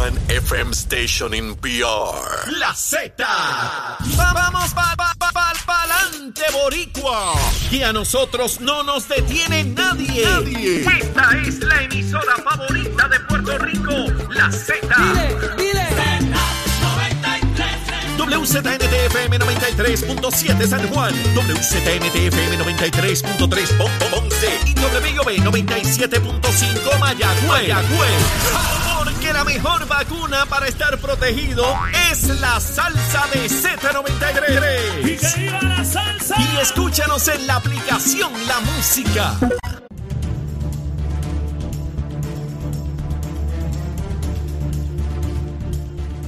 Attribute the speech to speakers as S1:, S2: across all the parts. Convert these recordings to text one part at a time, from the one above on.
S1: one FM station in PR.
S2: La Z. Vamos pa, pa, pa, pa, pa'lante, boricua. Que a nosotros no nos detiene nadie.
S1: Nadie.
S2: Esta es la emisora favorita de Puerto Rico. La Z. WZNTFM 93.7 San Juan, WZNTFM 93.3 Ponce y WIOB 97.5 Mayagüez. Mayagüez. La mejor vacuna para estar protegido es la salsa de Z93.
S3: ¡Y que viva la salsa!
S2: Y escúchanos en la aplicación La Música.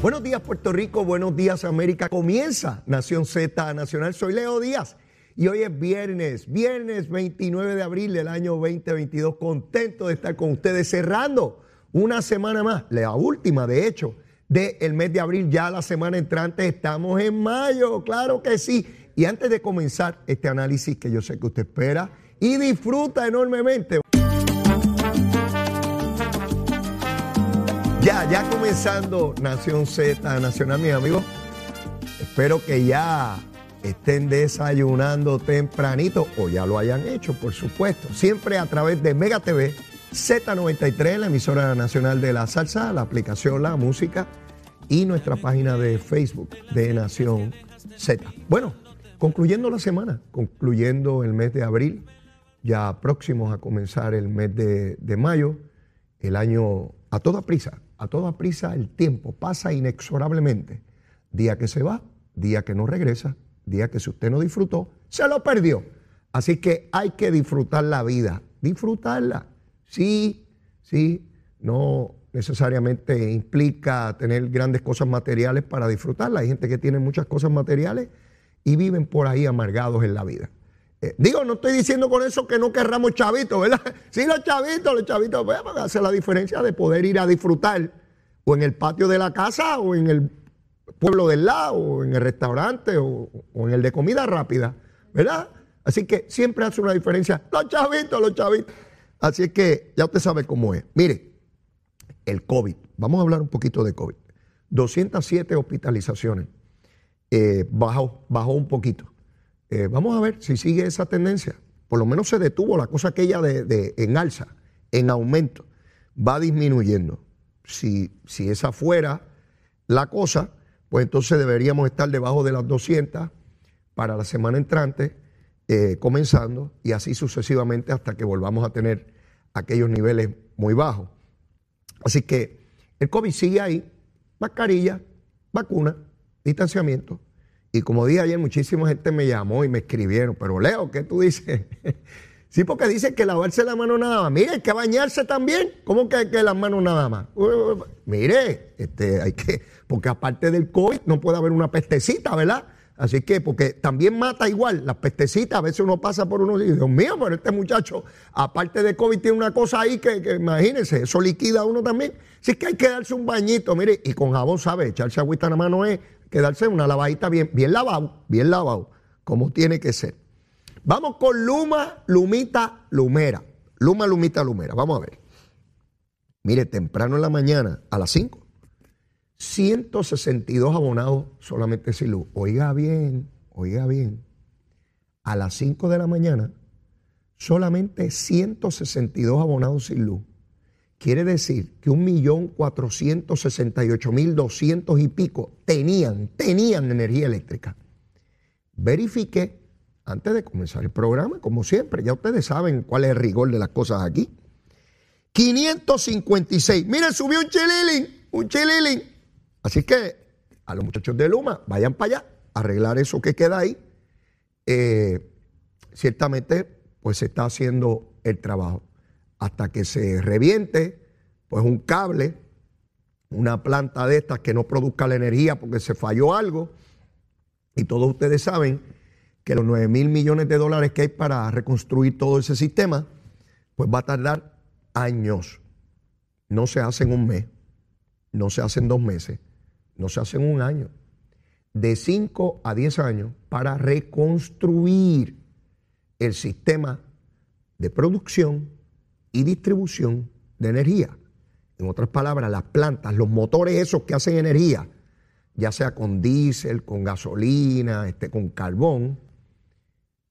S4: Buenos días Puerto Rico, buenos días América. Comienza Nación Z Nacional. Soy Leo Díaz y hoy es viernes, viernes 29 de abril del año 2022. Contento de estar con ustedes cerrando una semana más, la última de hecho del mes de abril. Ya la semana entrante estamos en mayo, claro que sí. Y antes de comenzar este análisis que yo sé que usted espera y disfruta enormemente. Ya, ya comenzando Nación Z Nacional, mis amigos. Espero que ya estén desayunando tempranito o ya lo hayan hecho, por supuesto. Siempre a través de Mega TV, Z93, la emisora nacional de la salsa, la aplicación La Música y nuestra página de Facebook de Nación Z. Bueno, concluyendo la semana, concluyendo el mes de abril, ya próximos a comenzar el mes de, mayo, el año a toda prisa, a toda prisa el tiempo pasa inexorablemente. Día que se va, día que no regresa, día que si usted no disfrutó, se lo perdió. Así que hay que disfrutar la vida, disfrutarla. Sí, sí, no necesariamente implica tener grandes cosas materiales para disfrutarla. Hay gente que tiene muchas cosas materiales y viven por ahí amargados en la vida. Eh, digo, no estoy diciendo con eso que no querramos chavitos, ¿verdad? Sí, los chavitos, los chavitos, pues, hace la diferencia de poder ir a disfrutar o en el patio de la casa o en el pueblo del lado o en el restaurante o en el de comida rápida, ¿verdad? Así que siempre hace una diferencia. Los chavitos, los chavitos. Así es que ya usted sabe cómo es. Mire, el COVID. Vamos a hablar un poquito de COVID. 207 hospitalizaciones. Eh, bajó, bajó un poquito. Eh, vamos a ver si sigue esa tendencia. Por lo menos se detuvo la cosa aquella de, de, en alza, en aumento. Va disminuyendo. Si, si esa fuera la cosa, pues entonces deberíamos estar debajo de las 200 para la semana entrante, eh, comenzando, y así sucesivamente hasta que volvamos a tener aquellos niveles muy bajos. Así que el COVID sigue ahí, mascarilla, vacuna, distanciamiento. Y como dije ayer, muchísima gente me llamó y me escribieron, pero Leo, ¿qué tú dices? sí, porque dicen que lavarse la mano nada más. Mire, hay que bañarse también. ¿Cómo que, que las manos nada más? Mire, este, hay que, porque aparte del COVID no puede haber una pestecita, ¿verdad? Así que, porque también mata igual, las pestecitas, a veces uno pasa por uno y dice, Dios mío, pero este muchacho, aparte de COVID, tiene una cosa ahí que, imagínense, eso liquida a uno también. Así que hay que darse un bañito, mire, y con jabón, ¿sabe? Echarse agüita en la mano es quedarse una lavadita bien, bien lavado, bien lavado, como tiene que ser. Vamos con Luma, Lumita, Lumera. Luma, Lumita, Lumera. Vamos a ver. Mire, temprano en la mañana, a las 5, 162 abonados solamente sin luz. Oiga bien, oiga bien. A las 5 de la mañana, solamente 162 abonados sin luz. Quiere decir que 1.468.200 y pico tenían, tenían energía eléctrica. Verifiqué antes de comenzar el programa, como siempre, ya ustedes saben cuál es el rigor de las cosas aquí. 556. Miren, subió un chililín, un chililín. Así que a los muchachos de Luma, vayan para allá, arreglar eso que queda ahí. Eh, ciertamente, pues se está haciendo el trabajo. Hasta que se reviente, pues un cable, una planta de estas que no produzca la energía porque se falló algo. Y todos ustedes saben que los 9 mil millones de dólares que hay para reconstruir todo ese sistema, pues va a tardar años. No se hace en un mes, no se hace en dos meses, no se hace en un año. De 5 a 10 años para reconstruir el sistema de producción y distribución de energía. En otras palabras, las plantas, los motores esos que hacen energía, ya sea con diésel, con gasolina, este, con carbón,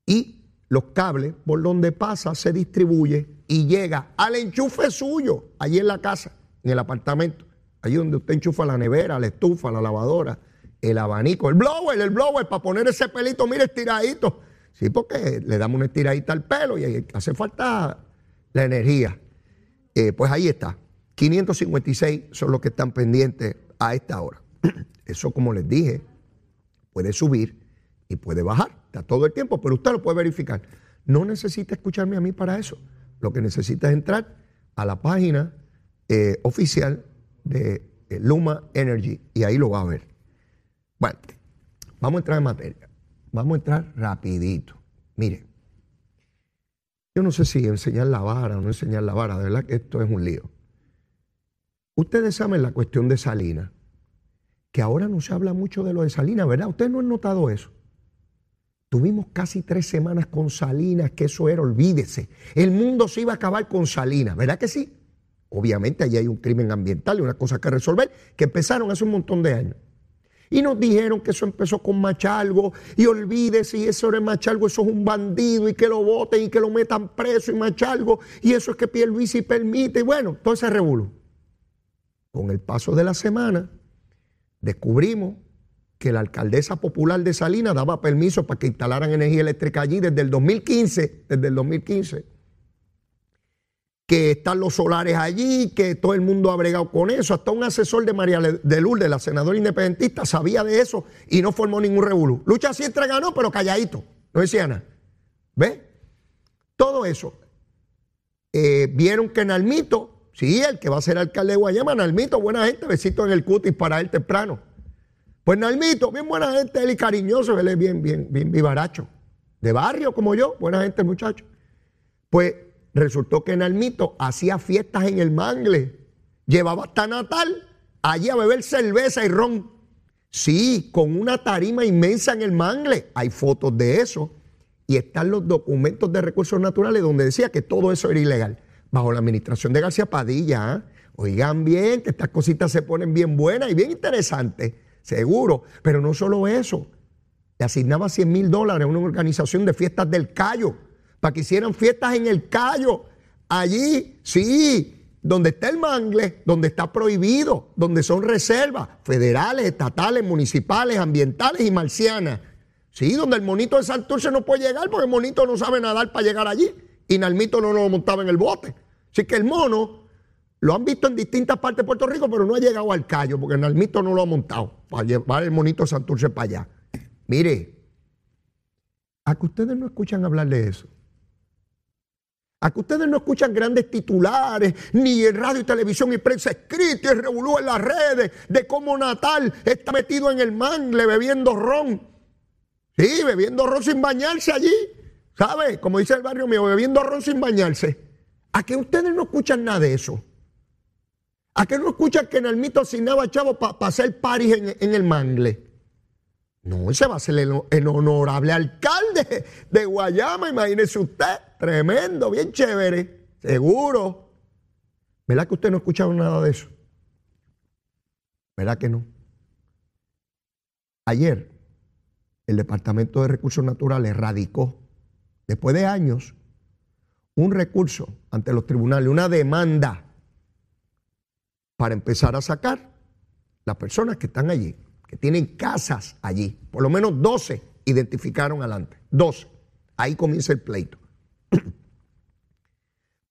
S4: y los cables por donde pasa se distribuye y llega al enchufe suyo, allí en la casa, en el apartamento, allí donde usted enchufa la nevera, la estufa, la lavadora, el abanico, el blower, el blower, para poner ese pelito, mire, estiradito. Sí, porque le damos una estiradita al pelo y hace falta la energía. Eh, pues ahí está. 556 son los que están pendientes a esta hora. Eso, como les dije, puede subir y puede bajar. Está todo el tiempo, pero usted lo puede verificar. No necesita escucharme a mí para eso. Lo que necesita es entrar a la página eh, oficial de Luma Energy y ahí lo va a ver. Bueno, vamos a entrar en materia. Vamos a entrar rapidito. Mire, yo no sé si enseñar la vara o no enseñar la vara, de verdad que esto es un lío. Ustedes saben la cuestión de Salina, que ahora no se habla mucho de lo de Salina, ¿verdad? Ustedes no han notado eso. Tuvimos casi tres semanas con Salinas, que eso era, olvídese. El mundo se iba a acabar con Salinas, ¿verdad que sí? Obviamente allí hay un crimen ambiental y una cosa que resolver, que empezaron hace un montón de años. Y nos dijeron que eso empezó con Machalgo y olvídese, y eso de Machalgo, eso es un bandido y que lo voten y que lo metan preso y Machalgo, y eso es que Pierluisi permite, y bueno, todo ese revuelo. Con el paso de la semana, descubrimos que la alcaldesa popular de Salinas daba permiso para que instalaran energía eléctrica allí desde el 2015, desde el 2015. Que están los solares allí, que todo el mundo ha bregado con eso. Hasta un asesor de María de Lourdes, la senadora independentista, sabía de eso y no formó ningún revolú. Lucha siempre ganó, pero calladito. No decía nada. ¿Ve? Todo eso. Eh, vieron que Nalmito, sí, el que va a ser alcalde de Guayama, Nalmito, buena gente, besito en el cutis para él temprano pues Nalmito, bien buena gente, él y cariñoso, él es bien, bien, bien vivaracho. De barrio como yo, buena gente muchacho. Pues resultó que Nalmito hacía fiestas en el mangle. Llevaba hasta Natal allí a beber cerveza y ron. Sí, con una tarima inmensa en el mangle. Hay fotos de eso. Y están los documentos de recursos naturales donde decía que todo eso era ilegal. Bajo la administración de García Padilla. ¿ah? Oigan bien, que estas cositas se ponen bien buenas y bien interesantes seguro. Pero no solo eso, le asignaba 100 mil dólares a una organización de fiestas del Cayo, para que hicieran fiestas en el Cayo. Allí, sí, donde está el mangle, donde está prohibido, donde son reservas federales, estatales, municipales, ambientales y marcianas. Sí, donde el monito de Santurce no puede llegar porque el monito no sabe nadar para llegar allí. Y Nalmito no lo montaba en el bote. Así que el mono lo han visto en distintas partes de Puerto Rico, pero no ha llegado al callo, porque Nalmito no lo ha montado para llevar el monito Santurce para allá. Mire, a que ustedes no escuchan hablar de eso. A que ustedes no escuchan grandes titulares, ni en radio y televisión y prensa escrita y revolú en las redes de cómo Natal está metido en el mangle bebiendo ron. Sí, bebiendo ron sin bañarse allí. ¿Sabe? Como dice el barrio mío, bebiendo ron sin bañarse. A que ustedes no escuchan nada de eso. ¿A qué no escuchan que en el mito asignaba chavo para hacer paris en, el mangle? No, ese va a ser el, honorable alcalde de Guayama, imagínese usted. Tremendo, bien chévere, seguro. ¿Verdad que usted no ha escuchado nada de eso? ¿Verdad que no? Ayer, el Departamento de Recursos Naturales radicó, después de años, un recurso ante los tribunales, una demanda para empezar a sacar las personas que están allí, que tienen casas allí. Por lo menos 12 identificaron adelante. 12. Ahí comienza el pleito.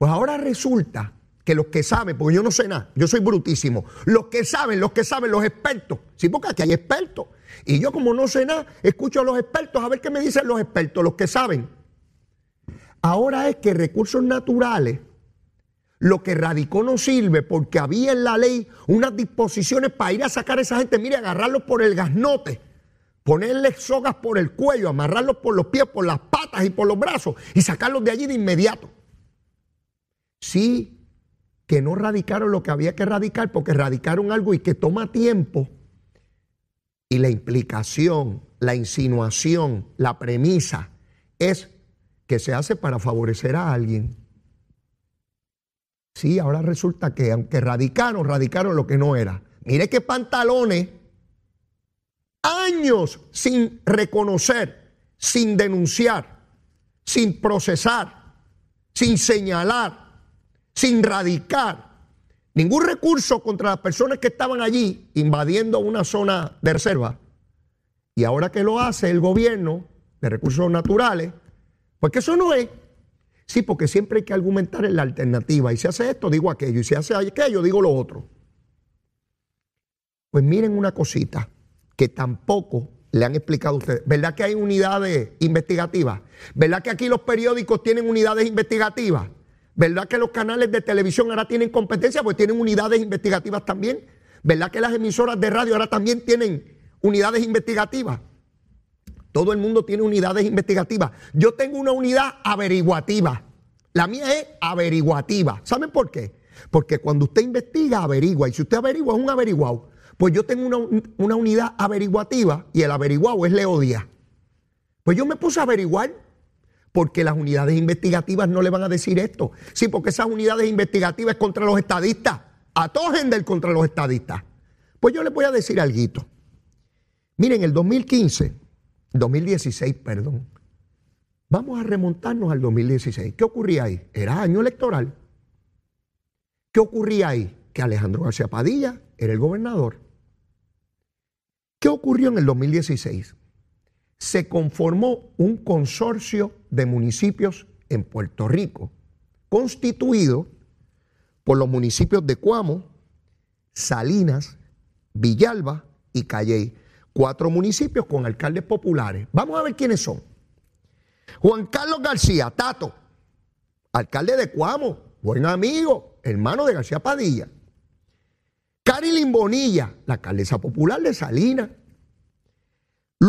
S4: Pues ahora resulta que los que saben, porque yo no sé nada, yo soy brutísimo, los que saben, los que saben, los expertos, sí, porque aquí hay expertos. Y yo como no sé nada, escucho a los expertos a ver qué me dicen los expertos, los que saben. Ahora es que recursos naturales lo que radicó no sirve porque había en la ley unas disposiciones para ir a sacar a esa gente, mire, agarrarlos por el gasnote, ponerles sogas por el cuello, amarrarlos por los pies, por las patas y por los brazos y sacarlos de allí de inmediato. Sí, que no radicaron lo que había que radicar porque radicaron algo y que toma tiempo. Y la implicación, la insinuación, la premisa es que se hace para favorecer a alguien Sí, ahora resulta que aunque radicaron, radicaron lo que no era. Mire qué pantalones, años sin reconocer, sin denunciar, sin procesar, sin señalar, sin radicar ningún recurso contra las personas que estaban allí invadiendo una zona de reserva. Y ahora que lo hace el gobierno de recursos naturales, pues que eso no es. Sí, porque siempre hay que argumentar en la alternativa. Y si hace esto, digo aquello. Y si hace aquello, digo lo otro. Pues miren una cosita que tampoco le han explicado a ustedes. ¿Verdad que hay unidades investigativas? ¿Verdad que aquí los periódicos tienen unidades investigativas? ¿Verdad que los canales de televisión ahora tienen competencia? Pues tienen unidades investigativas también. ¿Verdad que las emisoras de radio ahora también tienen unidades investigativas? Todo el mundo tiene unidades investigativas. Yo tengo una unidad averiguativa. La mía es averiguativa. ¿Saben por qué? Porque cuando usted investiga, averigua. Y si usted averigua, es un averiguado. Pues yo tengo una, unidad averiguativa y el averiguado es Leodia. Pues yo me puse a averiguar porque las unidades investigativas no le van a decir esto. Sí, porque esas unidades investigativas es contra los estadistas. A del contra los estadistas. Pues yo les voy a decir algo. Miren, el 2015 2016, perdón. Vamos a remontarnos al 2016. ¿Qué ocurría ahí? Era año electoral. ¿Qué ocurría ahí? Que Alejandro García Padilla era el gobernador. ¿Qué ocurrió en el 2016? Se conformó un consorcio de municipios en Puerto Rico, constituido por los municipios de Cuamo, Salinas, Villalba y Calley cuatro municipios con alcaldes populares. Vamos a ver quiénes son. Juan Carlos García, Tato, alcalde de Cuamo, buen amigo, hermano de García Padilla. Carilyn Bonilla, la alcaldesa popular de Salinas.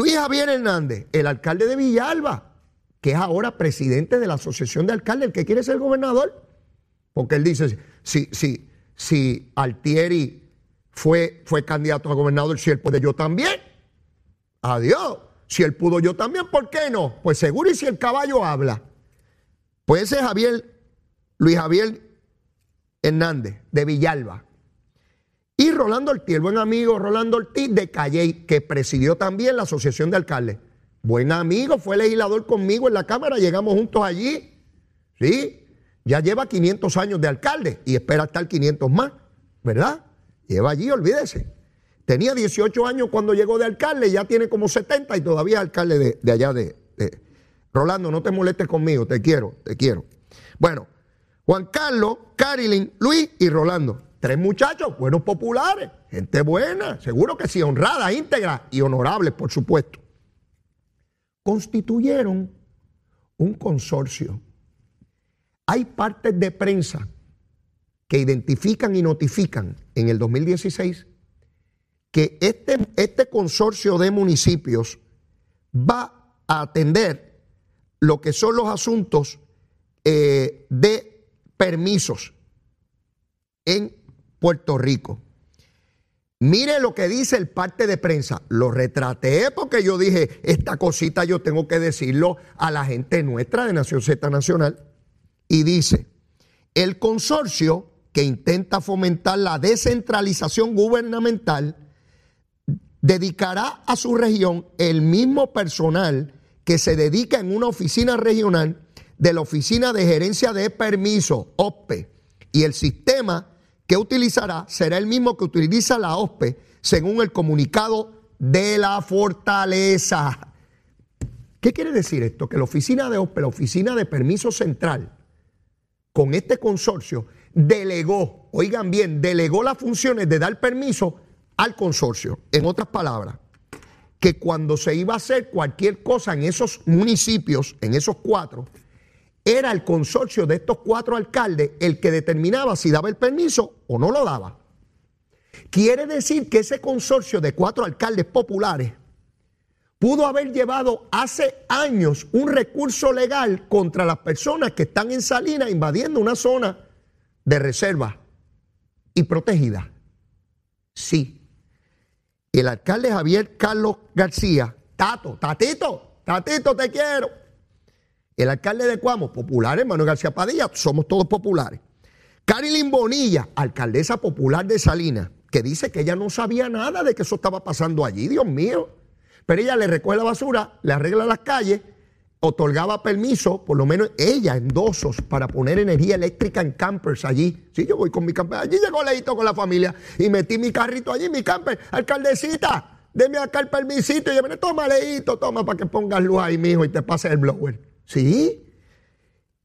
S4: Luis Javier Hernández, el alcalde de Villalba, que es ahora presidente de la Asociación de Alcaldes, el que quiere ser gobernador. Porque él dice, si, si, si Altieri fue, fue candidato a gobernador, si él puede, yo también. Adiós. Si él pudo, yo también, ¿por qué no? Pues seguro y si el caballo habla. Pues ese es Javier, Luis Javier Hernández, de Villalba. Y Rolando Ortiz, el buen amigo Rolando Ortiz de Calley, que presidió también la Asociación de Alcaldes. Buen amigo, fue legislador conmigo en la Cámara, llegamos juntos allí. Sí, ya lleva 500 años de alcalde y espera estar 500 más, ¿verdad? Lleva allí, olvídese. Tenía 18 años cuando llegó de alcalde, ya tiene como 70 y todavía es alcalde de, allá de, Rolando, no te molestes conmigo, te quiero, te quiero. Bueno, Juan Carlos, Carilyn, Luis y Rolando. Tres muchachos, buenos populares, gente buena, seguro que sí, honrada, íntegra y honorables, por supuesto. Constituyeron un consorcio. Hay partes de prensa que identifican y notifican en el 2016 que este, este consorcio de municipios va a atender lo que son los asuntos eh, de permisos en Puerto Rico. Mire lo que dice el parte de prensa. Lo retraté porque yo dije, esta cosita yo tengo que decirlo a la gente nuestra de Nación Z Nacional. Y dice, el consorcio que intenta fomentar la descentralización gubernamental dedicará a su región el mismo personal que se dedica en una oficina regional de la Oficina de Gerencia de Permiso, OSPE, y el sistema que utilizará será el mismo que utiliza la OSPE según el comunicado de la fortaleza. ¿Qué quiere decir esto? Que la oficina de OSPE, la oficina de permiso central, con este consorcio, delegó, oigan bien, delegó las funciones de dar permiso al consorcio. En otras palabras, que cuando se iba a hacer cualquier cosa en esos municipios, en esos cuatro, era el consorcio de estos cuatro alcaldes el que determinaba si daba el permiso o no lo daba. Quiere decir que ese consorcio de cuatro alcaldes populares pudo haber llevado hace años un recurso legal contra las personas que están en Salinas invadiendo una zona de reserva y protegida. Sí, el alcalde Javier Carlos García, Tato, Tatito, Tatito, te quiero. El alcalde de Cuamo, popular, hermano García Padilla, somos todos populares. Carilyn Bonilla, alcaldesa popular de Salinas, que dice que ella no sabía nada de que eso estaba pasando allí, Dios mío. Pero ella le recoge la basura, le arregla las calles, otorgaba permiso, por lo menos ella, en dosos, para poner energía eléctrica en campers allí. Sí, yo voy con mi camper. Allí llegó Leito con la familia y metí mi carrito allí, mi camper. Alcaldecita, deme acá el permisito. Y yo, toma, Leito, toma, para que pongas luz ahí, mijo, y te pase el blower. Sí.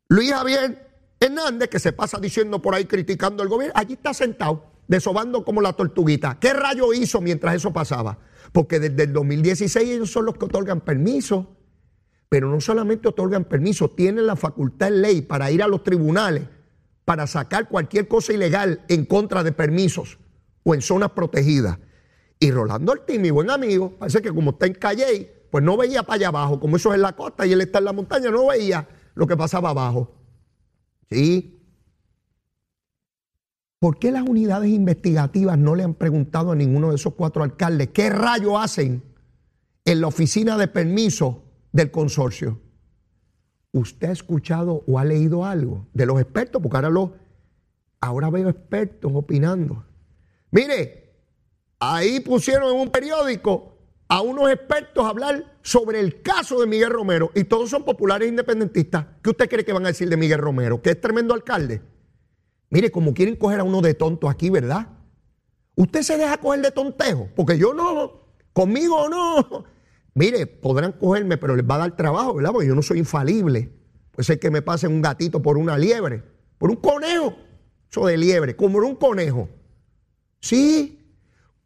S4: Luis Javier Hernández, que se pasa diciendo por ahí, criticando al gobierno, allí está sentado, desobando como la tortuguita. ¿Qué rayo hizo mientras eso pasaba? Porque desde el 2016 ellos son los que otorgan permiso, pero no solamente otorgan permiso, tienen la facultad en ley para ir a los tribunales para sacar cualquier cosa ilegal en contra de permisos o en zonas protegidas. Y Rolando Ortiz, mi buen amigo, parece que como está en Calle, pues no veía para allá abajo, como eso es en la costa y él está en la montaña, no veía lo que pasaba abajo. ¿Sí? ¿Por qué las unidades investigativas no le han preguntado a ninguno de esos cuatro alcaldes qué rayo hacen en la oficina de permiso del consorcio? ¿Usted ha escuchado o ha leído algo de los expertos? Porque ahora, lo, ahora veo expertos opinando. Mire, ahí pusieron en un periódico a unos expertos hablar sobre el caso de Miguel Romero y todos son populares independentistas. ¿Qué usted cree que van a decir de Miguel Romero? Que es tremendo alcalde. Mire, como quieren coger a uno de tonto aquí, ¿verdad? Usted se deja coger de tontejo, porque yo no, conmigo no. Mire, podrán cogerme, pero les va a dar trabajo, ¿verdad? Porque yo no soy infalible. Puede ser que me pasen un gatito por una liebre, por un conejo. Eso de liebre, como un conejo. Sí,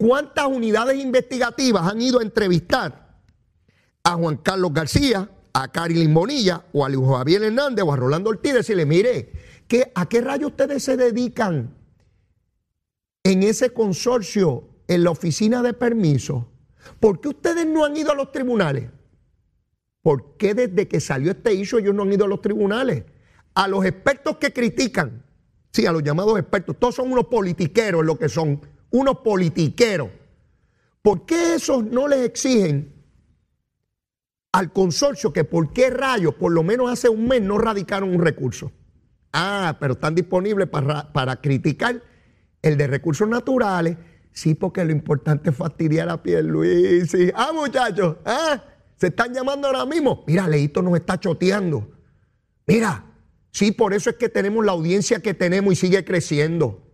S4: ¿Cuántas unidades investigativas han ido a entrevistar a Juan Carlos García, a Carilyn Bonilla o a Luis Javier Hernández o a Rolando Ortiz y decirle, mire, ¿a qué rayo ustedes se dedican en ese consorcio, en la oficina de permiso? ¿Por qué ustedes no han ido a los tribunales? ¿Por qué desde que salió este issue ellos no han ido a los tribunales? A los expertos que critican, sí, a los llamados expertos, todos son unos politiqueros lo que son unos politiqueros. ¿Por qué esos no les exigen al consorcio que por qué rayos, por lo menos hace un mes, no radicaron un recurso? Ah, pero están disponibles para, para criticar el de recursos naturales. Sí, porque lo importante es fastidiar a Pierluisi. Ah, muchachos, ah, se están llamando ahora mismo. Mira, Leito nos está choteando. Mira, sí, por eso es que tenemos la audiencia que tenemos y sigue creciendo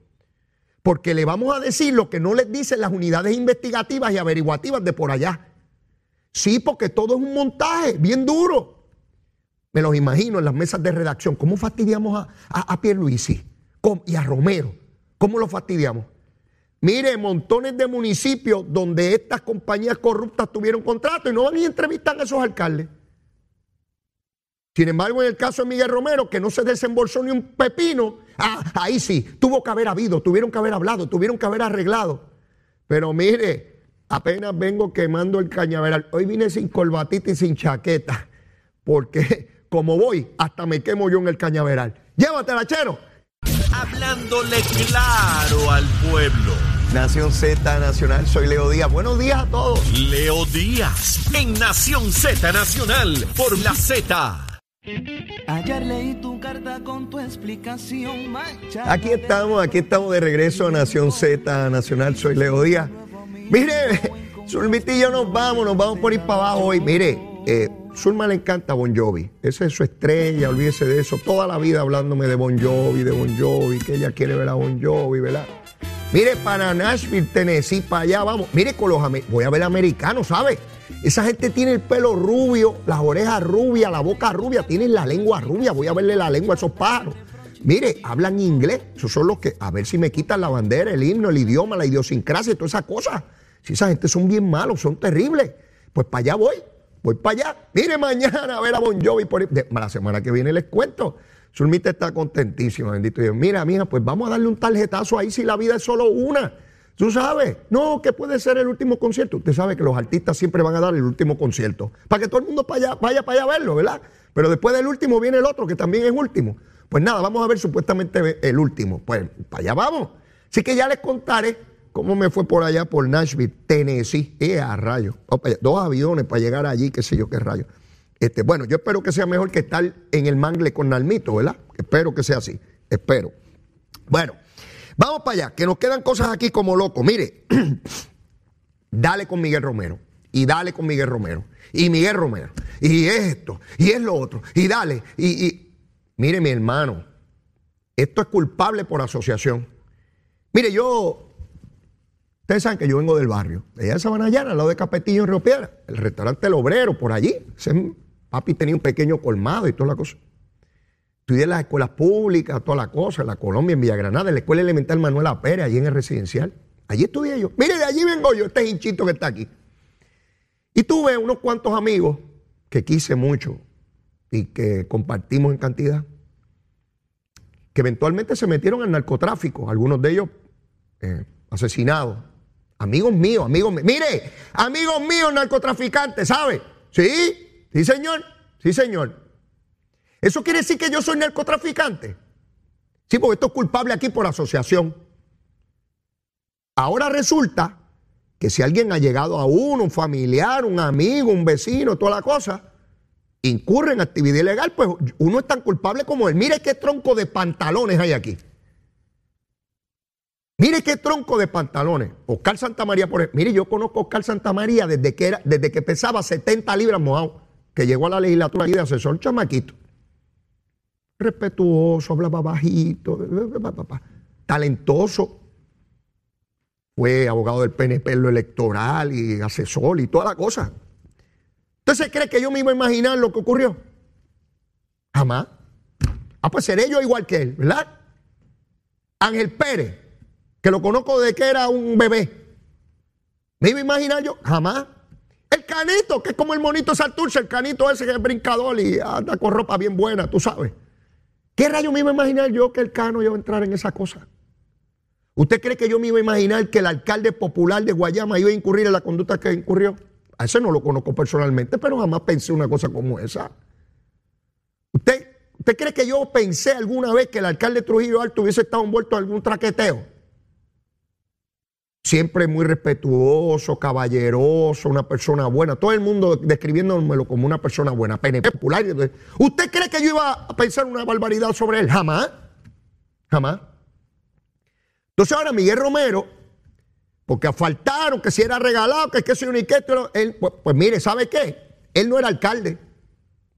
S4: porque le vamos a decir lo que no les dicen las unidades investigativas y averiguativas de por allá. Sí, porque todo es un montaje bien duro. Me los imagino en las mesas de redacción. ¿Cómo fastidiamos a, a, a Pierluisi y a Romero? ¿Cómo lo fastidiamos? Mire, montones de municipios donde estas compañías corruptas tuvieron contrato y no van y entrevistan a esos alcaldes. Sin embargo, en el caso de Miguel Romero, que no se desembolsó ni un pepino, ah, ahí sí, tuvo que haber habido, tuvieron que haber hablado, tuvieron que haber arreglado. Pero mire, apenas vengo quemando el cañaveral. Hoy vine sin corbatita y sin chaqueta, porque como voy, hasta me quemo yo en el cañaveral. Llévatela, chero.
S2: Hablándole claro al pueblo.
S4: Nación Z Nacional, soy Leo Díaz. Buenos días a todos.
S2: Leo Díaz, en Nación Z Nacional, por la Z.
S3: Ayer leí tu carta con tu explicación. Macha,
S4: Aquí estamos, aquí estamos de regreso a Nación Z Nacional. Soy Leo Díaz. Mire, Zulmita y yo nos vamos, nos vamos por ir para abajo hoy. Mire, eh, Zulma le encanta Bon Jovi. Esa es su estrella, olvídese de eso. Toda la vida hablándome de Bon Jovi, de Bon Jovi, que ella quiere ver a Bon Jovi, ¿verdad? Mire, para Nashville, Tennessee, para allá vamos. Mire, con los voy a ver americanos, ¿sabe? Esa gente tiene el pelo rubio, las orejas rubias, la boca rubia, tienen la lengua rubia. Voy a verle la lengua a esos pájaros. Mire, hablan inglés. Esos son los que, a ver si me quitan la bandera, el himno, el idioma, la idiosincrasia todas esas cosas. Si esa gente son bien malos, son terribles. Pues para allá voy, voy para allá. Mire, mañana a ver a Bon Jovi por ahí. La semana que viene les cuento. Zulmita está contentísima, bendito Dios. Mira, mija, pues vamos a darle un tarjetazo ahí si la vida es solo una. Tú sabes, no, que puede ser el último concierto. Usted sabe que los artistas siempre van a dar el último concierto. Para que todo el mundo vaya, vaya para allá a verlo, ¿verdad? Pero después del último viene el otro, que también es último. Pues nada, vamos a ver supuestamente el último. Pues para allá vamos. Así que ya les contaré cómo me fue por allá, por Nashville, Tennessee. Eh, a rayo. Dos aviones para llegar allí, qué sé yo qué rayo. Este, bueno, yo espero que sea mejor que estar en el mangle con Nalmito, ¿verdad? Espero que sea así. Espero. Bueno, vamos para allá, que nos quedan cosas aquí como locos. Mire, dale con Miguel Romero, y dale con Miguel Romero, y Miguel Romero, y esto, y es lo otro, y dale, y, mire mi hermano, esto es culpable por asociación. Mire, yo, ustedes saben que yo vengo del barrio, de allá de Sabanayana, al lado de Capetillo en Río Piedra, el restaurante El Obrero, por allí. Ese, papi tenía un pequeño colmado y toda la cosa. Estudié en las escuelas públicas, toda la cosa, en la Colombia, en Villagranada, en la escuela elemental Manuel Pérez, allí en el residencial. Allí estudié yo. Mire, de allí vengo yo, este hinchito que está aquí. Y tuve unos cuantos amigos que quise mucho y que compartimos en cantidad, que eventualmente se metieron al narcotráfico, algunos de ellos eh, asesinados. Amigos míos, amigos míos. Mire, amigos míos narcotraficantes, ¿sabe? Sí, sí señor, sí señor. ¿Eso quiere decir que yo soy narcotraficante? Sí, porque esto es culpable aquí por asociación. Ahora resulta que si alguien ha llegado a uno, un familiar, un amigo, un vecino, toda la cosa, incurre en actividad ilegal, pues uno es tan culpable como él. Mire qué tronco de pantalones hay aquí. Mire qué tronco de pantalones. Oscar Santamaría, por ejemplo. Mire, yo conozco a Oscar Santamaría desde que, era, desde que pesaba 70 libras mojado, que llegó a la legislatura y de asesor chamaquito respetuoso, hablaba bajito, talentoso. Fue abogado del PNP en lo electoral y asesor y toda la cosa. ¿Usted se cree que yo me iba a imaginar lo que ocurrió? Jamás. Ah, pues seré yo igual que él, ¿verdad? Ángel Pérez, que lo conozco desde que era un bebé. ¿Me iba a imaginar yo? Jamás. El canito, que es como el monito Santurce, el canito ese que es brincador y anda con ropa bien buena, tú sabes. ¿Qué rayo me iba a imaginar yo que el Cano iba a entrar en esa cosa? ¿Usted cree que yo me iba a imaginar que el alcalde popular de Guayama iba a incurrir en la conducta que incurrió? A ese no lo conozco personalmente, pero jamás pensé una cosa como esa. ¿Usted, ¿Usted cree que yo pensé alguna vez que el alcalde Trujillo Alto hubiese estado envuelto en algún traqueteo? Siempre muy respetuoso, caballeroso, una persona buena. Todo el mundo describiéndomelo como una persona buena, PNP popular. ¿Usted cree que yo iba a pensar una barbaridad sobre él? Jamás. Jamás. Entonces ahora Miguel Romero, porque faltaron, que si era regalado, que es que soy un él, pues, pues mire, ¿sabe qué? Él no era alcalde,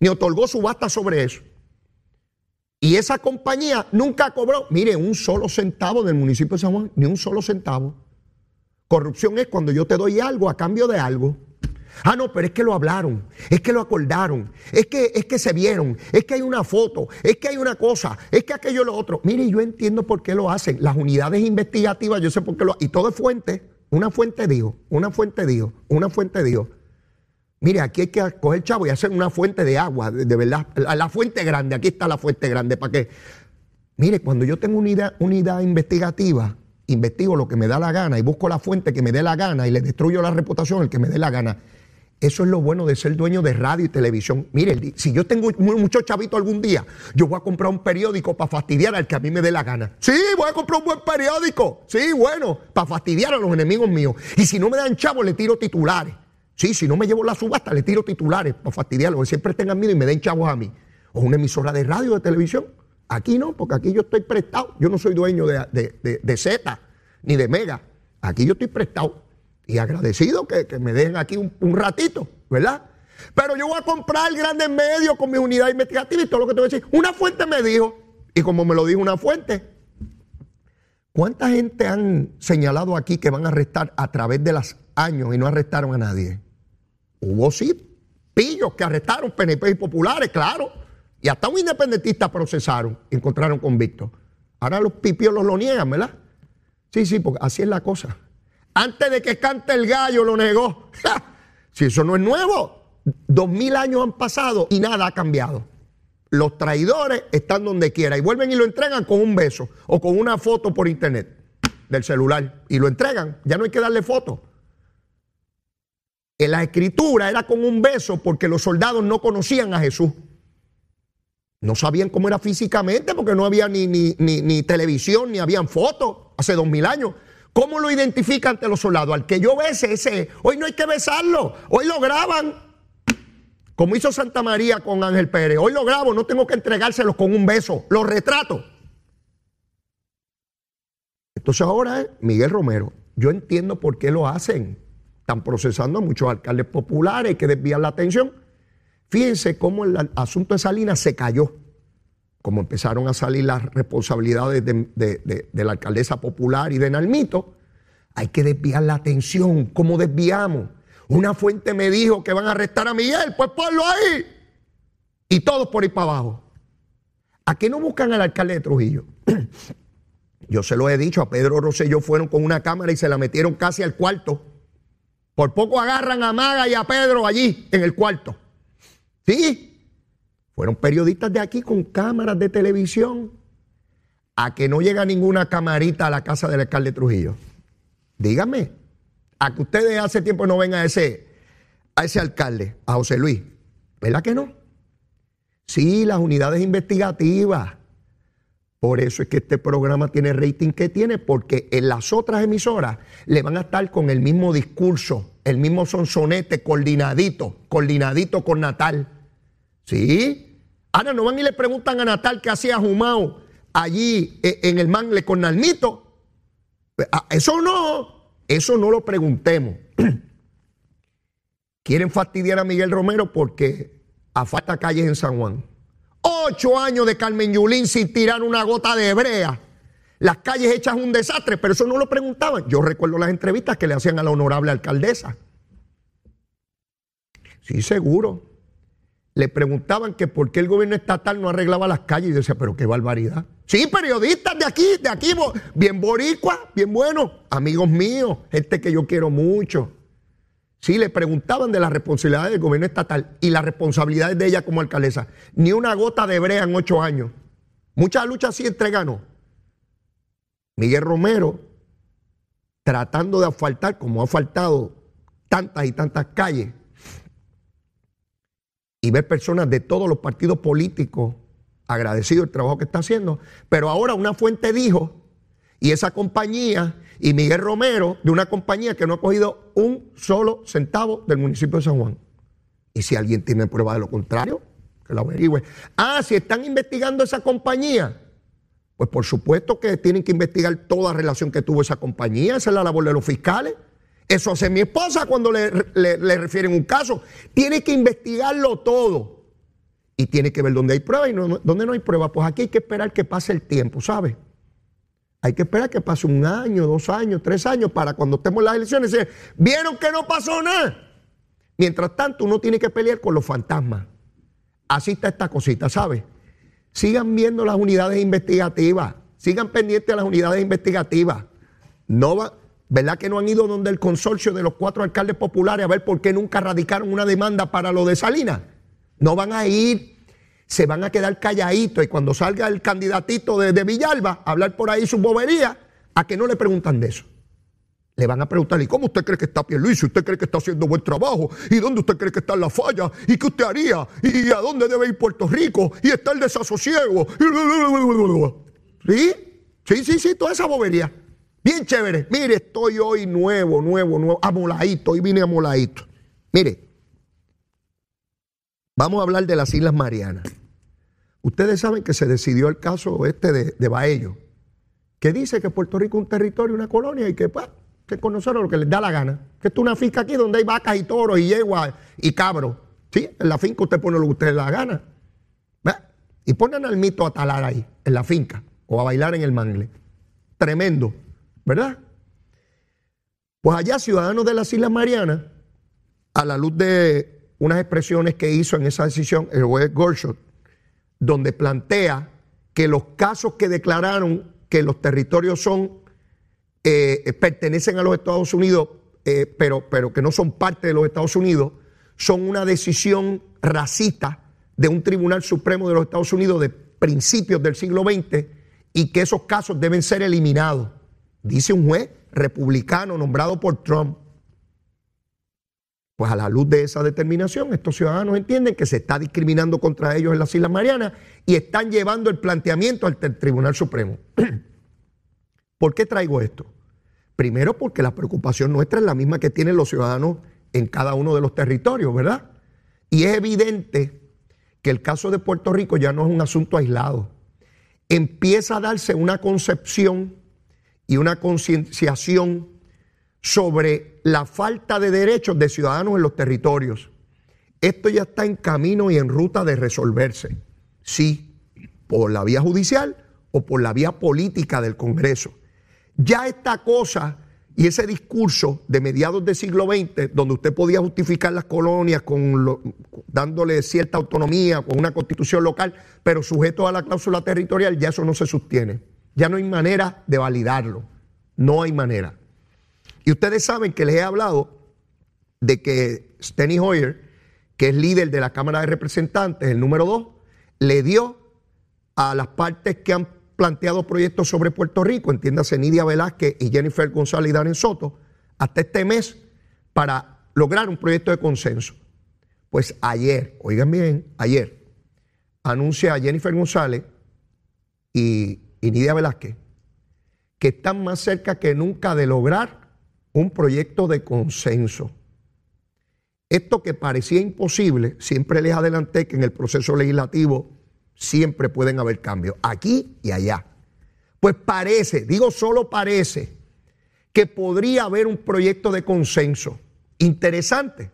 S4: ni otorgó subasta sobre eso. Y esa compañía nunca cobró, mire, un solo centavo del municipio de San Juan, ni un solo centavo. Corrupción es cuando yo te doy algo a cambio de algo. Ah, no, pero es que lo hablaron, es que lo acordaron, es que, es que se vieron, es que hay una foto, es que hay una cosa, es que aquello lo otro. Mire, yo entiendo por qué lo hacen. Las unidades investigativas, yo sé por qué lo hacen. Y todo es fuente. Una fuente dijo, una fuente dijo, una fuente dijo. Mire, aquí hay que coger chavo y hacer una fuente de agua, de, verdad. La, fuente grande, aquí está la fuente grande. ¿Para qué? Mire, cuando yo tengo unidad, unidad investigativa, investigo lo que me da la gana y busco la fuente que me dé la gana y le destruyo la reputación el que me dé la gana. Eso es lo bueno de ser dueño de radio y televisión. Mire, si yo tengo mucho chavito algún día, yo voy a comprar un periódico para fastidiar al que a mí me dé la gana. Sí, voy a comprar un buen periódico. Sí, bueno, para fastidiar a los enemigos míos. Y si no me dan chavos, le tiro titulares. Sí, si no me llevo la subasta, le tiro titulares para fastidiarlos. Que siempre tengan miedo y me den chavos a mí. O una emisora de radio, de televisión. Aquí no, porque aquí yo estoy prestado. Yo no soy dueño de, Z ni de Mega. Aquí yo estoy prestado y agradecido que, me dejen aquí un, ratito, ¿verdad? Pero yo voy a comprar grandes medios con mi unidad investigativa y todo lo que te voy a decir. Una fuente me dijo, y como me lo dijo una fuente, ¿cuánta gente han señalado aquí que van a arrestar a través de los años y no arrestaron a nadie? Hubo sí pillos que arrestaron PNP y populares, claro. Y hasta un independentista procesaron encontraron convictos. Ahora los pipios los lo niegan, ¿verdad? Sí, sí, porque así es la cosa. Antes de que cante el gallo lo negó. si eso no es nuevo, dos mil años han pasado y nada ha cambiado. Los traidores están donde quiera y vuelven y lo entregan con un beso o con una foto por internet del celular y lo entregan. Ya no hay que darle foto. En la escritura era con un beso porque los soldados no conocían a Jesús. No sabían cómo era físicamente porque no había ni, ni, televisión, ni habían fotos hace dos mil años. ¿Cómo lo identifican ante los soldados? Al que yo bese, ese, hoy no hay que besarlo, hoy lo graban. Como hizo Santa María con Ángel Pérez. Hoy lo grabo, no tengo que entregárselos con un beso, los retrato. Entonces ahora es Miguel Romero. Yo entiendo por qué lo hacen. Están procesando a muchos alcaldes populares, hay que desviar la atención. Fíjense cómo el asunto de Salinas se cayó. Como empezaron a salir las responsabilidades de, la alcaldesa popular y de Nalmito, hay que desviar la atención. ¿Cómo desviamos? Una fuente me dijo que van a arrestar a Miguel, pues ponlo ahí. Y todos por ir para abajo. ¿A qué no buscan al alcalde de Trujillo? Yo se lo he dicho, a Pedro Rosselló fueron con una cámara y se la metieron casi al cuarto. Por poco agarran a Maga y a Pedro allí, en el cuarto. Sí, fueron periodistas de aquí con cámaras de televisión. A que no llega ninguna camarita a la casa del alcalde Trujillo. Dígame, a que ustedes hace tiempo no ven a ese, a ese alcalde, a José Luis. ¿Verdad que no? Sí, las unidades investigativas por eso es que este programa tiene rating que tiene, porque en las otras emisoras le van a estar con el mismo discurso, el mismo sonsonete, coordinadito, coordinadito con Natal. ¿Sí? Ahora no van y le preguntan a Natal qué hacía Jumao allí eh, en el mangle con Nalmito. Ah, eso no, eso no lo preguntemos. Quieren fastidiar a Miguel Romero porque falta calles en San Juan. Ocho años de Carmen Yulín sin tirar una gota de brea. Las calles hechas un desastre, pero eso no lo preguntaban. Yo recuerdo las entrevistas que le hacían a la honorable alcaldesa. Sí, seguro. Le preguntaban que por qué el gobierno estatal no arreglaba las calles y decía, pero qué barbaridad. Sí, periodistas de aquí, de aquí, bien boricua, bien buenos, amigos míos, gente que yo quiero mucho. Sí, le preguntaban de las responsabilidades del gobierno estatal y las responsabilidades de ella como alcaldesa. Ni una gota de brea en ocho años. Muchas luchas sí entregaron. Miguel Romero, tratando de asfaltar, como ha faltado tantas y tantas calles, y ver personas de todos los partidos políticos agradecidos el trabajo que está haciendo. Pero ahora una fuente dijo, y esa compañía y Miguel Romero de una compañía que no ha cogido un solo centavo del municipio de San Juan. Y si alguien tiene prueba de lo contrario, que lo averigüe. Ah, si están investigando esa compañía, pues por supuesto que tienen que investigar toda relación que tuvo esa compañía, esa es la labor de los fiscales. Eso hace mi esposa cuando le, le refieren un caso. Tiene que investigarlo todo. Y tiene que ver dónde hay pruebas y dónde no hay pruebas. Pues aquí hay que esperar que pase el tiempo, ¿sabes? Hay que esperar que pase un año, dos años, tres años para cuando estemos en las elecciones vieron que no pasó nada. Mientras tanto, uno tiene que pelear con los fantasmas. Así está esta cosita, ¿sabes? Sigan viendo las unidades investigativas, sigan pendientes a las unidades investigativas. No va, ¿verdad que no han ido donde el consorcio de los cuatro alcaldes populares a ver por qué nunca radicaron una demanda para lo de Salinas? No van a ir se van a quedar calladitos y cuando salga el candidatito de, Villalba a hablar por ahí su bobería, a que no le preguntan de eso. Le van a preguntar, ¿y cómo usted cree que está Pierluisi? ¿Usted cree que está haciendo buen trabajo? ¿Y dónde usted cree que está la falla? ¿Y qué usted haría? ¿Y a dónde debe ir Puerto Rico? ¿Y está el desasosiego? ¿Sí? Sí, sí, sí, toda esa bobería. Bien chévere. Mire, estoy hoy nuevo, nuevo, nuevo, amoladito. Hoy vine amoladito. Mire, Vamos a hablar de las Islas Marianas. Ustedes saben que se decidió el caso este de, de Baello, que dice que Puerto Rico es un territorio, una colonia y que, pues, que con nosotros lo que les da la gana. Que esto es una finca aquí donde hay vacas y toros y yeguas y cabros. ¿Sí? En la finca usted pone lo que usted le da la gana. Y ponen al mito a talar ahí, en la finca, o a bailar en el mangle. Tremendo, ¿verdad? Pues allá, ciudadanos de las Islas Marianas, a la luz de unas expresiones que hizo en esa decisión el juez Gorshot, donde plantea que los casos que declararon que los territorios son eh, pertenecen a los Estados Unidos, eh, pero, pero que no son parte de los Estados Unidos, son una decisión racista de un Tribunal Supremo de los Estados Unidos de principios del siglo XX y que esos casos deben ser eliminados. Dice un juez republicano nombrado por Trump. Pues a la luz de esa determinación, estos ciudadanos entienden que se está discriminando contra ellos en las Islas Marianas y están llevando el planteamiento al Tribunal Supremo. ¿Por qué traigo esto? Primero porque la preocupación nuestra es la misma que tienen los ciudadanos en cada uno de los territorios, ¿verdad? Y es evidente que el caso de Puerto Rico ya no es un asunto aislado. Empieza a darse una concepción y una concienciación sobre la falta de derechos de ciudadanos en los territorios. Esto ya está en camino y en ruta de resolverse. Sí, por la vía judicial o por la vía política del Congreso. Ya esta cosa y ese discurso de mediados del siglo XX, donde usted podía justificar las colonias con dándole cierta autonomía, con una constitución local, pero sujeto a la cláusula territorial, ya eso no se sostiene. Ya no hay manera de validarlo. No hay manera. Y ustedes saben que les he hablado de que Steny Hoyer, que es líder de la Cámara de Representantes, el número dos, le dio a las partes que han planteado proyectos sobre Puerto Rico, entiéndase Nidia Velázquez y Jennifer González y Darren Soto, hasta este mes para lograr un proyecto de consenso. Pues ayer, oigan bien, ayer, anuncia Jennifer González y, y Nidia Velázquez que están más cerca que nunca de lograr un proyecto de consenso. Esto que parecía imposible, siempre les adelanté que en el proceso legislativo siempre pueden haber cambios, aquí y allá. Pues parece, digo solo parece, que podría haber un proyecto de consenso interesante.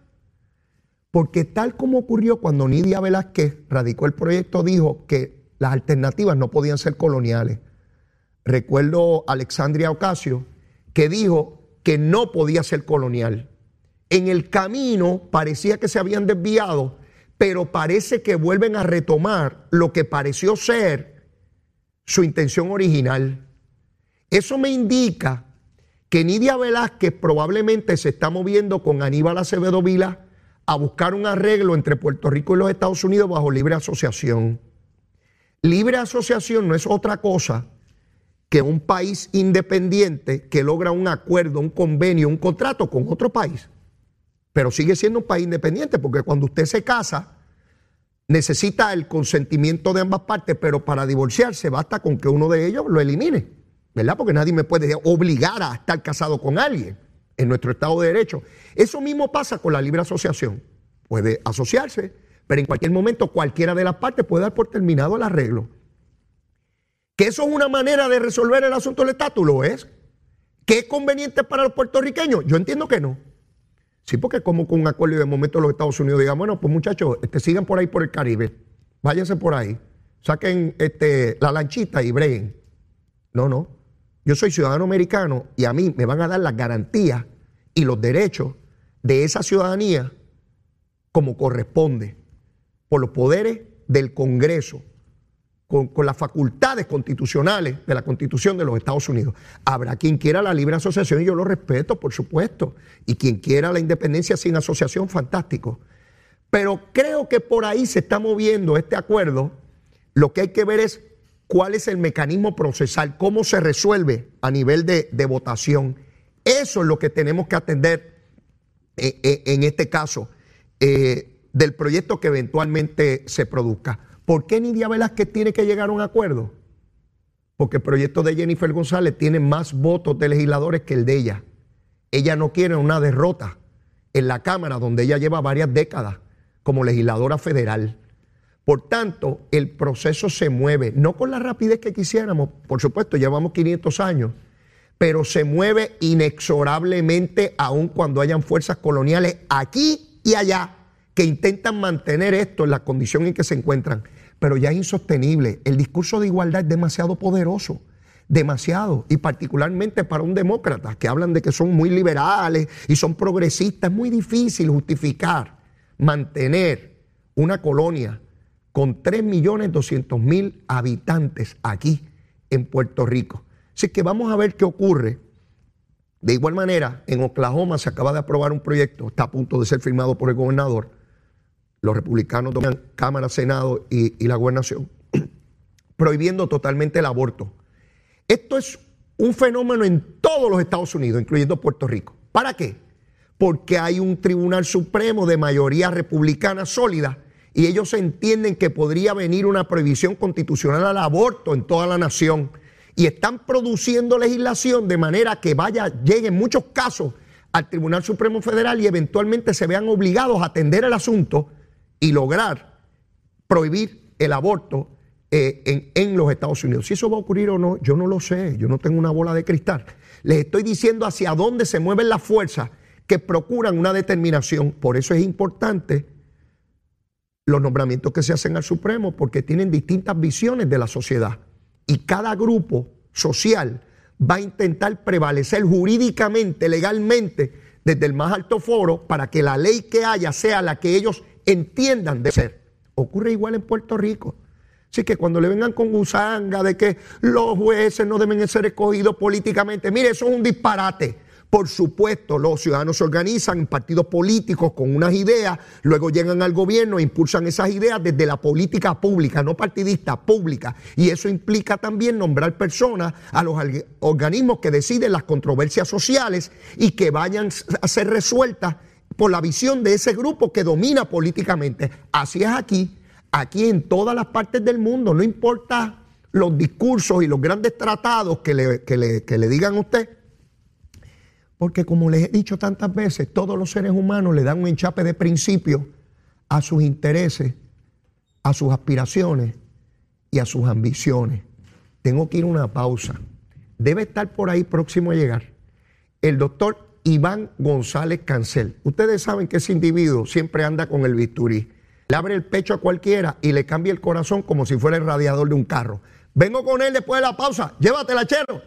S4: Porque tal como ocurrió cuando Nidia Velázquez radicó el proyecto, dijo que las alternativas no podían ser coloniales. Recuerdo a Alexandria Ocasio que dijo que no podía ser colonial. En el camino parecía que se habían desviado pero parece que vuelven a retomar lo que pareció ser su intención original. Eso me indica que Nidia Velázquez probablemente se está moviendo con Aníbal Acevedo Vila a buscar un arreglo entre Puerto Rico y los Estados Unidos bajo libre asociación. Libre asociación no es otra cosa que un país independiente que logra un acuerdo, un convenio, un contrato con otro país pero sigue siendo un país independiente, porque cuando usted se casa, necesita el consentimiento de ambas partes, pero para divorciarse basta con que uno de ellos lo elimine, ¿verdad? Porque nadie me puede obligar a estar casado con alguien en nuestro Estado de Derecho. Eso mismo pasa con la libre asociación. Puede asociarse, pero en cualquier momento cualquiera de las partes puede dar por terminado el arreglo. ¿Que eso es una manera de resolver el asunto del estatus? Lo es. ¿Qué es conveniente para los puertorriqueños? Yo entiendo que no. Sí, porque como con un acuerdo y de momento los Estados Unidos digan, bueno, pues muchachos, este, sigan por ahí por el Caribe, váyanse por ahí, saquen este, la lanchita y breguen. No, no. Yo soy ciudadano americano y a mí me van a dar las garantías y los derechos de esa ciudadanía como corresponde, por los poderes del Congreso, con, las facultades constitucionales de la Constitución de los Estados Unidos. Habrá quien quiera la libre asociación y yo lo respeto, por supuesto, y quien quiera la independencia sin asociación, fantástico. Pero creo que por ahí se está moviendo este acuerdo. Lo que hay que ver es cuál es el mecanismo procesal, cómo se resuelve a nivel de, votación. Eso es lo que tenemos que atender eh, eh, en este caso eh, del proyecto que eventualmente se produzca. ¿Por qué Nidia Velázquez tiene que llegar a un acuerdo? Porque el proyecto de Jennifer González tiene más votos de legisladores que el de ella. Ella no quiere una derrota en la Cámara, donde ella lleva varias décadas como legisladora federal. Por tanto, el proceso se mueve, no con la rapidez que quisiéramos, por supuesto, llevamos 500 años, pero se mueve inexorablemente aun cuando hayan fuerzas coloniales aquí y allá que intentan mantener esto en la condición en que se encuentran, pero ya es insostenible. El discurso de igualdad es demasiado poderoso, demasiado, y particularmente para un demócrata, que hablan de que son muy liberales y son progresistas, es muy difícil justificar mantener una colonia con 3.200.000 habitantes aquí en Puerto Rico. Así que vamos a ver qué ocurre. De igual manera, en Oklahoma se acaba de aprobar un proyecto, está a punto de ser firmado por el gobernador, los republicanos dominan Cámara, Senado y, la gobernación, prohibiendo totalmente el aborto. Esto es un fenómeno en todos los Estados Unidos, incluyendo Puerto Rico. ¿Para qué? Porque hay un Tribunal Supremo de mayoría republicana sólida y ellos entienden que podría venir una prohibición constitucional al aborto en toda la nación y están produciendo legislación de manera que vaya, llegue en muchos casos al Tribunal Supremo Federal y eventualmente se vean obligados a atender el asunto y lograr prohibir el aborto eh, en, en los Estados Unidos. Si eso va a ocurrir o no, yo no lo sé, yo no tengo una bola de cristal. Les estoy diciendo hacia dónde se mueven las fuerzas que procuran una determinación. Por eso es importante los nombramientos que se hacen al Supremo, porque tienen distintas visiones de la sociedad. Y cada grupo social va a intentar prevalecer jurídicamente, legalmente, desde el más alto foro, para que la ley que haya sea la que ellos entiendan de ser. Ocurre igual en Puerto Rico. Así que cuando le vengan con gusanga de que los jueces no deben ser escogidos políticamente, mire, eso es un disparate. Por supuesto, los ciudadanos se organizan en partidos políticos con unas ideas, luego llegan al gobierno e impulsan esas ideas desde la política pública, no partidista, pública. Y eso implica también nombrar personas a los organismos que deciden las controversias sociales y que vayan a ser resueltas por la visión de ese grupo que domina políticamente. Así es aquí, aquí en todas las partes del mundo, no importa los discursos y los grandes tratados que le, que le, que le digan a usted porque como les he dicho tantas veces, todos los seres humanos le dan un enchape de principio a sus intereses, a sus aspiraciones y a sus ambiciones. Tengo que ir a una pausa. Debe estar por ahí próximo a llegar el doctor Iván González Cancel. Ustedes saben que ese individuo siempre anda con el bisturí. Le abre el pecho a cualquiera y le cambia el corazón como si fuera el radiador de un carro. Vengo con él después de la pausa. Llévatela, chero.